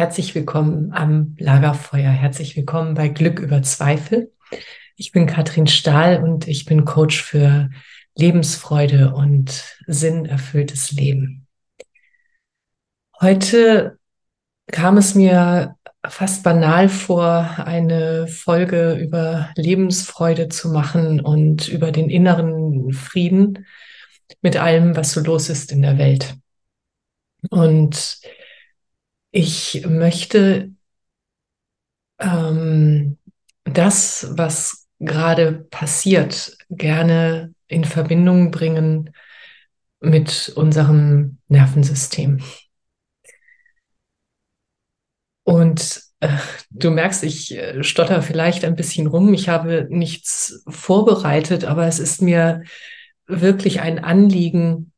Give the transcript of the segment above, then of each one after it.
Herzlich willkommen am Lagerfeuer. Herzlich willkommen bei Glück über Zweifel. Ich bin Katrin Stahl und ich bin Coach für Lebensfreude und sinnerfülltes Leben. Heute kam es mir fast banal vor, eine Folge über Lebensfreude zu machen und über den inneren Frieden mit allem, was so los ist in der Welt. Und ich möchte ähm, das, was gerade passiert, gerne in Verbindung bringen mit unserem Nervensystem. Und äh, du merkst, ich äh, stotter vielleicht ein bisschen rum. Ich habe nichts vorbereitet, aber es ist mir wirklich ein Anliegen,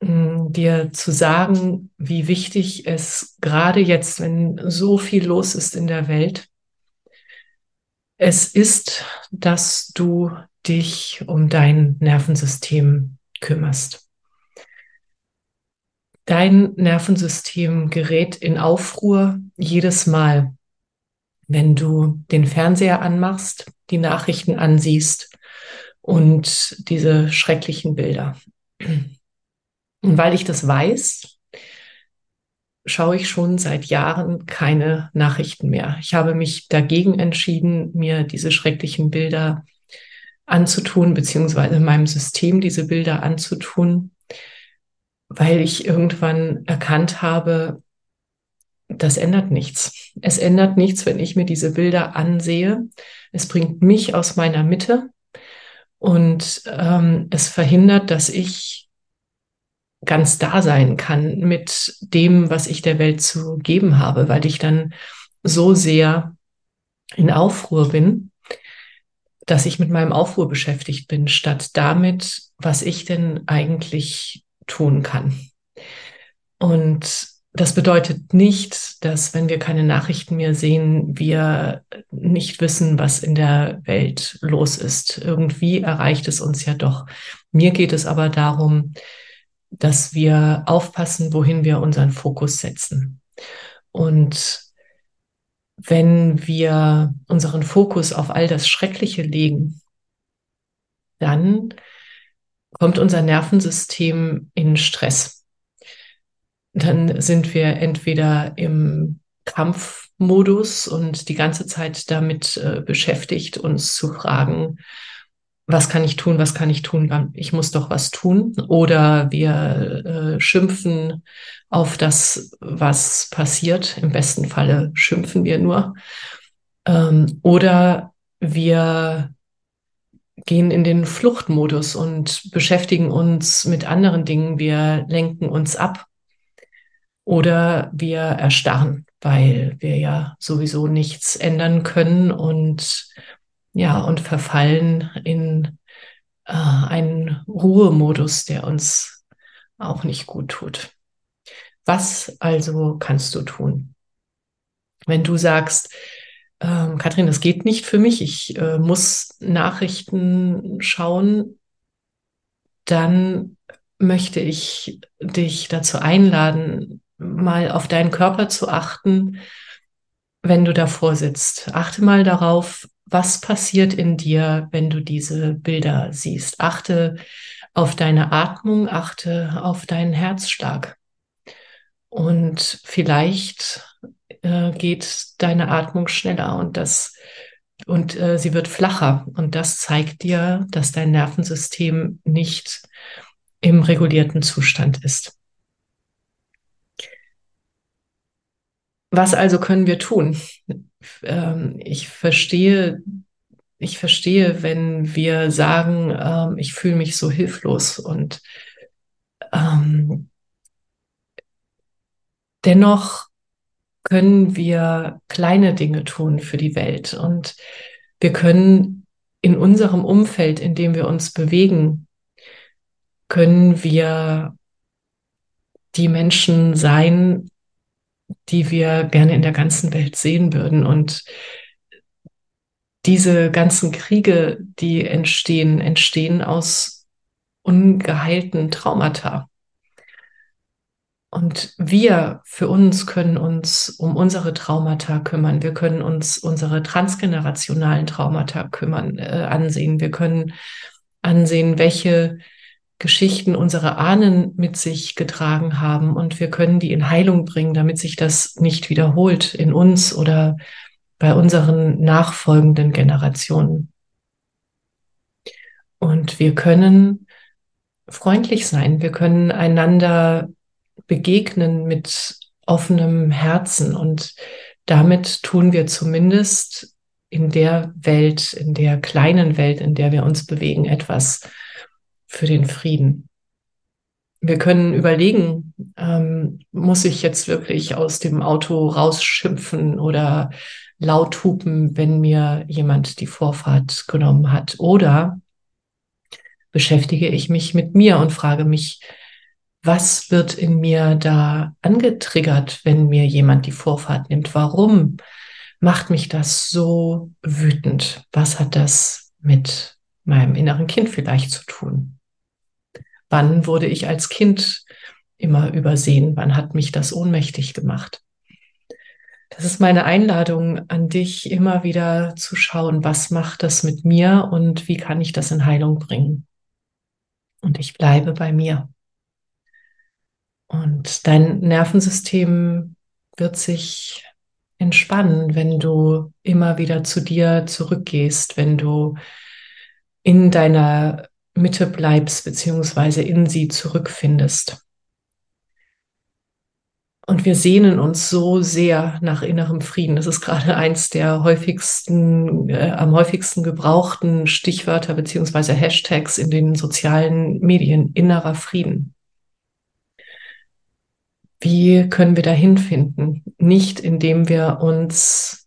dir zu sagen, wie wichtig es gerade jetzt, wenn so viel los ist in der Welt, es ist, dass du dich um dein Nervensystem kümmerst. Dein Nervensystem gerät in Aufruhr jedes Mal, wenn du den Fernseher anmachst, die Nachrichten ansiehst und diese schrecklichen Bilder. Und weil ich das weiß, schaue ich schon seit Jahren keine Nachrichten mehr. Ich habe mich dagegen entschieden, mir diese schrecklichen Bilder anzutun, beziehungsweise meinem System diese Bilder anzutun, weil ich irgendwann erkannt habe, das ändert nichts. Es ändert nichts, wenn ich mir diese Bilder ansehe. Es bringt mich aus meiner Mitte und ähm, es verhindert, dass ich ganz da sein kann mit dem, was ich der Welt zu geben habe, weil ich dann so sehr in Aufruhr bin, dass ich mit meinem Aufruhr beschäftigt bin, statt damit, was ich denn eigentlich tun kann. Und das bedeutet nicht, dass wenn wir keine Nachrichten mehr sehen, wir nicht wissen, was in der Welt los ist. Irgendwie erreicht es uns ja doch. Mir geht es aber darum, dass wir aufpassen, wohin wir unseren Fokus setzen. Und wenn wir unseren Fokus auf all das Schreckliche legen, dann kommt unser Nervensystem in Stress. Dann sind wir entweder im Kampfmodus und die ganze Zeit damit äh, beschäftigt, uns zu fragen, was kann ich tun, was kann ich tun, ich muss doch was tun. Oder wir äh, schimpfen auf das, was passiert. Im besten Falle schimpfen wir nur. Ähm, oder wir gehen in den Fluchtmodus und beschäftigen uns mit anderen Dingen. Wir lenken uns ab oder wir erstarren weil wir ja sowieso nichts ändern können und ja, und verfallen in äh, einen Ruhemodus, der uns auch nicht gut tut. Was also kannst du tun? Wenn du sagst, ähm, Kathrin, das geht nicht für mich, ich äh, muss Nachrichten schauen, dann möchte ich dich dazu einladen, mal auf deinen Körper zu achten, wenn du davor sitzt. Achte mal darauf, was passiert in dir, wenn du diese Bilder siehst. Achte auf deine Atmung, achte auf deinen Herzschlag. Und vielleicht äh, geht deine Atmung schneller und das und äh, sie wird flacher und das zeigt dir, dass dein Nervensystem nicht im regulierten Zustand ist. Was also können wir tun? Ähm, ich verstehe, ich verstehe, wenn wir sagen, ähm, ich fühle mich so hilflos und ähm, dennoch können wir kleine Dinge tun für die Welt und wir können in unserem Umfeld, in dem wir uns bewegen, können wir die Menschen sein, die wir gerne in der ganzen Welt sehen würden. Und diese ganzen Kriege, die entstehen, entstehen aus ungeheilten Traumata. Und wir für uns können uns um unsere Traumata kümmern. Wir können uns unsere transgenerationalen Traumata kümmern, äh, ansehen. Wir können ansehen, welche Geschichten unsere Ahnen mit sich getragen haben und wir können die in Heilung bringen, damit sich das nicht wiederholt in uns oder bei unseren nachfolgenden Generationen. Und wir können freundlich sein, wir können einander begegnen mit offenem Herzen. Und damit tun wir zumindest in der Welt, in der kleinen Welt, in der wir uns bewegen, etwas für den Frieden. Wir können überlegen, ähm, muss ich jetzt wirklich aus dem Auto rausschimpfen oder laut hupen, wenn mir jemand die Vorfahrt genommen hat? Oder beschäftige ich mich mit mir und frage mich, was wird in mir da angetriggert, wenn mir jemand die Vorfahrt nimmt? Warum macht mich das so wütend? Was hat das mit meinem inneren Kind vielleicht zu tun? Wann wurde ich als Kind immer übersehen? Wann hat mich das ohnmächtig gemacht? Das ist meine Einladung an dich, immer wieder zu schauen, was macht das mit mir und wie kann ich das in Heilung bringen. Und ich bleibe bei mir. Und dein Nervensystem wird sich entspannen, wenn du immer wieder zu dir zurückgehst, wenn du in deiner Mitte bleibst, beziehungsweise in sie zurückfindest. Und wir sehnen uns so sehr nach innerem Frieden. Das ist gerade eins der häufigsten, äh, am häufigsten gebrauchten Stichwörter beziehungsweise Hashtags in den sozialen Medien. Innerer Frieden. Wie können wir dahin finden? Nicht indem wir uns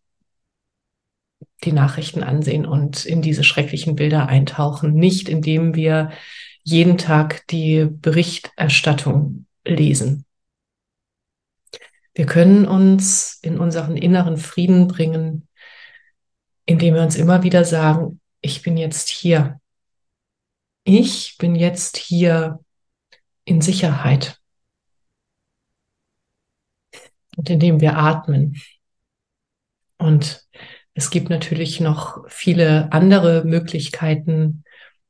die Nachrichten ansehen und in diese schrecklichen Bilder eintauchen, nicht indem wir jeden Tag die Berichterstattung lesen. Wir können uns in unseren inneren Frieden bringen, indem wir uns immer wieder sagen, ich bin jetzt hier. Ich bin jetzt hier in Sicherheit. Und indem wir atmen. Und es gibt natürlich noch viele andere Möglichkeiten,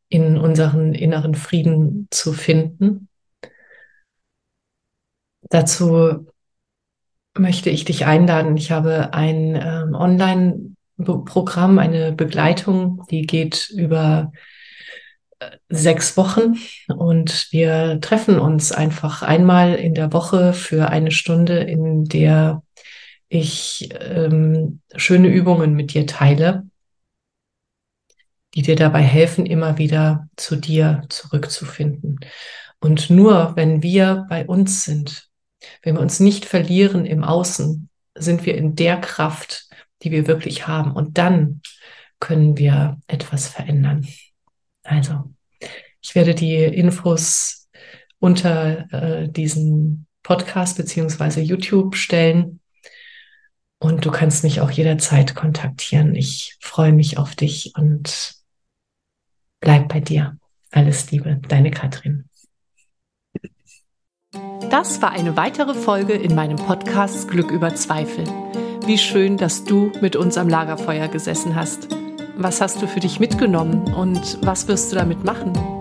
in unseren inneren Frieden zu finden. Dazu möchte ich dich einladen. Ich habe ein ähm, Online-Programm, eine Begleitung, die geht über äh, sechs Wochen und wir treffen uns einfach einmal in der Woche für eine Stunde, in der ich ähm, schöne Übungen mit dir teile, die dir dabei helfen, immer wieder zu dir zurückzufinden. Und nur wenn wir bei uns sind, wenn wir uns nicht verlieren im Außen, sind wir in der Kraft, die wir wirklich haben. Und dann können wir etwas verändern. Also, ich werde die Infos unter äh, diesen Podcast beziehungsweise YouTube stellen. Und du kannst mich auch jederzeit kontaktieren. Ich freue mich auf dich und bleib bei dir. Alles Liebe, deine Katrin. Das war eine weitere Folge in meinem Podcast Glück über Zweifel. Wie schön, dass du mit uns am Lagerfeuer gesessen hast. Was hast du für dich mitgenommen und was wirst du damit machen?